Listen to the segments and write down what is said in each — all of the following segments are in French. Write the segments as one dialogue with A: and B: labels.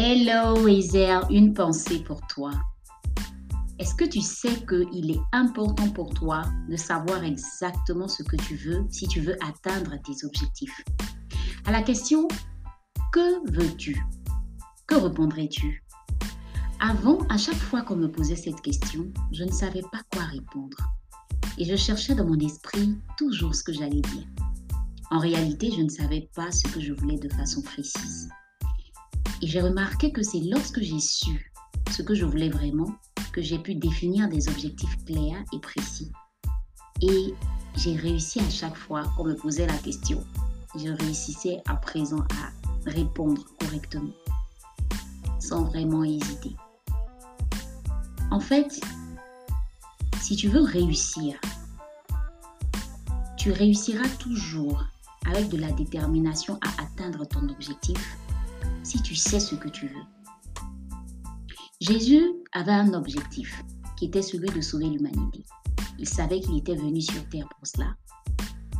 A: Hello Ezer, une pensée pour toi. Est-ce que tu sais qu'il est important pour toi de savoir exactement ce que tu veux si tu veux atteindre tes objectifs? À la question Que veux-tu? Que répondrais-tu? Avant, à chaque fois qu'on me posait cette question, je ne savais pas quoi répondre. Et je cherchais dans mon esprit toujours ce que j'allais dire. En réalité, je ne savais pas ce que je voulais de façon précise. Et j'ai remarqué que c'est lorsque j'ai su ce que je voulais vraiment que j'ai pu définir des objectifs clairs et précis. Et j'ai réussi à chaque fois qu'on me posait la question. Je réussissais à présent à répondre correctement, sans vraiment hésiter. En fait, si tu veux réussir, tu réussiras toujours avec de la détermination à atteindre ton objectif si tu sais ce que tu veux. Jésus avait un objectif qui était celui de sauver l'humanité. Il savait qu'il était venu sur terre pour cela.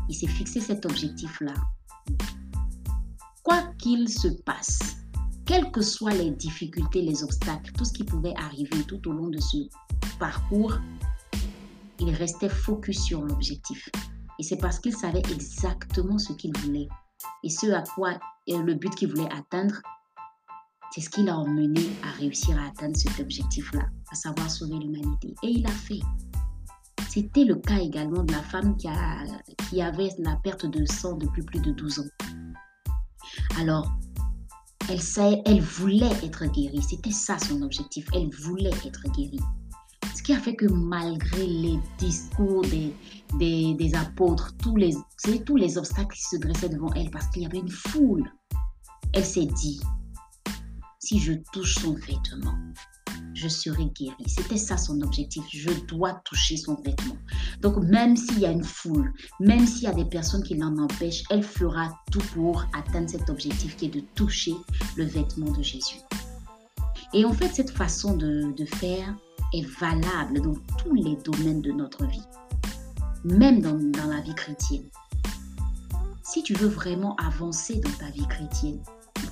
A: Il s'est fixé cet objectif-là. Quoi qu'il se passe, quelles que soient les difficultés, les obstacles, tout ce qui pouvait arriver tout au long de ce parcours, il restait focus sur l'objectif. Et c'est parce qu'il savait exactement ce qu'il voulait et ce à quoi le but qu'il voulait atteindre c'est ce qui l'a emmené à réussir à atteindre cet objectif-là, à savoir sauver l'humanité. Et il a fait. C'était le cas également de la femme qui, a, qui avait la perte de sang depuis plus de 12 ans. Alors, elle, elle voulait être guérie. C'était ça son objectif. Elle voulait être guérie. Ce qui a fait que malgré les discours des, des, apôtres, tous les, tous les obstacles qui se dressaient devant elle, parce qu'il y avait une foule, elle s'est dit, si je touche son vêtement, je serai guérie. C'était ça son objectif. Je dois toucher son vêtement. Donc même s'il y a une foule, même s'il y a des personnes qui l'en empêchent, elle fera tout pour atteindre cet objectif qui est de toucher le vêtement de Jésus. Et en fait, cette façon de, faire est valable dans tous les domaines de notre vie, même dans, dans la vie chrétienne. Si tu veux vraiment avancer dans ta vie chrétienne,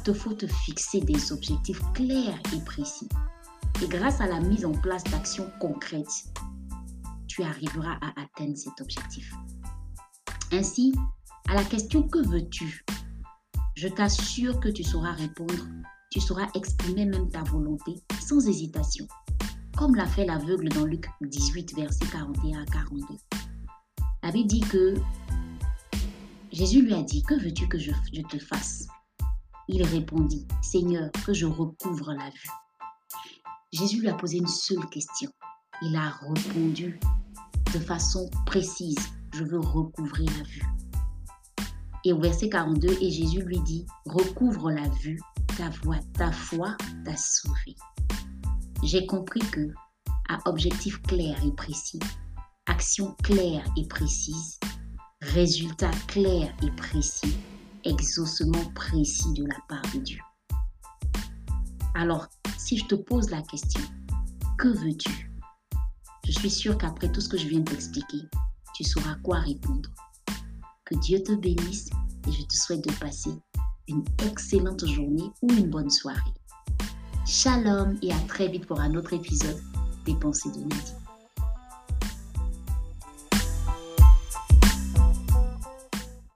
A: te faut te fixer des objectifs clairs et précis. Et grâce à la mise en place d'actions concrètes, tu arriveras à atteindre cet objectif. Ainsi, à la question que veux-tu Je t'assure que tu sauras répondre, tu sauras exprimer même ta volonté sans hésitation, comme l'a fait l'aveugle dans Luc 18, verset 41 à 42. La Bible dit que Jésus lui a dit, que veux-tu que je, je te fasse? Il répondit, Seigneur, que je recouvre la vue. Jésus lui a posé une seule question. Il a répondu de façon précise, je veux recouvrir la vue. Et au verset 42, et Jésus lui dit, recouvre la vue, ta voix, ta foi t'a sauvé. J'ai compris que, à objectif clair et précis, action claire et précise, résultat clair et précis, exaucement précis de la part de Dieu. Alors, si je te pose la question, que veux-tu? Je suis sûre qu'après tout ce que je viens de t'expliquer, tu sauras quoi répondre. Que Dieu te bénisse et je te souhaite de passer une excellente journée ou une bonne soirée. Shalom et à très vite pour un autre épisode des pensées de Nadine.